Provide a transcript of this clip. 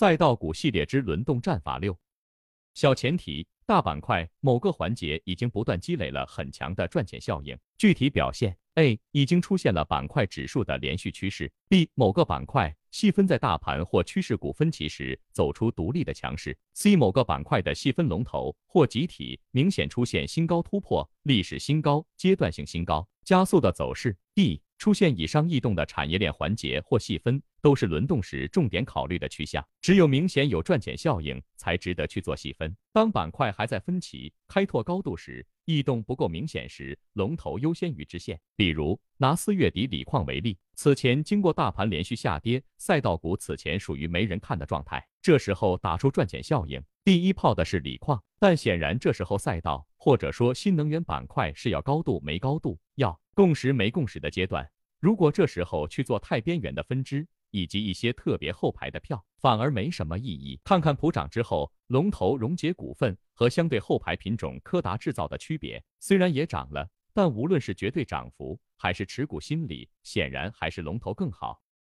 赛道股系列之轮动战法六。小前提，大板块某个环节已经不断积累了很强的赚钱效应。具体表现：A. 已经出现了板块指数的连续趋势；B. 某个板块细分在大盘或趋势股分歧时走出独立的强势；C. 某个板块的细分龙头或集体明显出现新高突破、历史新高、阶段性新高加速的走势；D. 出现以上异动的产业链环节或细分，都是轮动时重点考虑的趋向。只有明显有赚钱效应，才值得去做细分。当板块还在分歧、开拓高度时，异动不够明显时，龙头优先于支线。比如拿四月底锂矿为例，此前经过大盘连续下跌，赛道股此前属于没人看的状态，这时候打出赚钱效应，第一炮的是锂矿。但显然这时候赛道或者说新能源板块是要高度没高度，要。共识没共识的阶段，如果这时候去做太边缘的分支，以及一些特别后排的票，反而没什么意义。看看普涨之后，龙头荣捷股份和相对后排品种柯达制造的区别，虽然也涨了，但无论是绝对涨幅还是持股心理，显然还是龙头更好。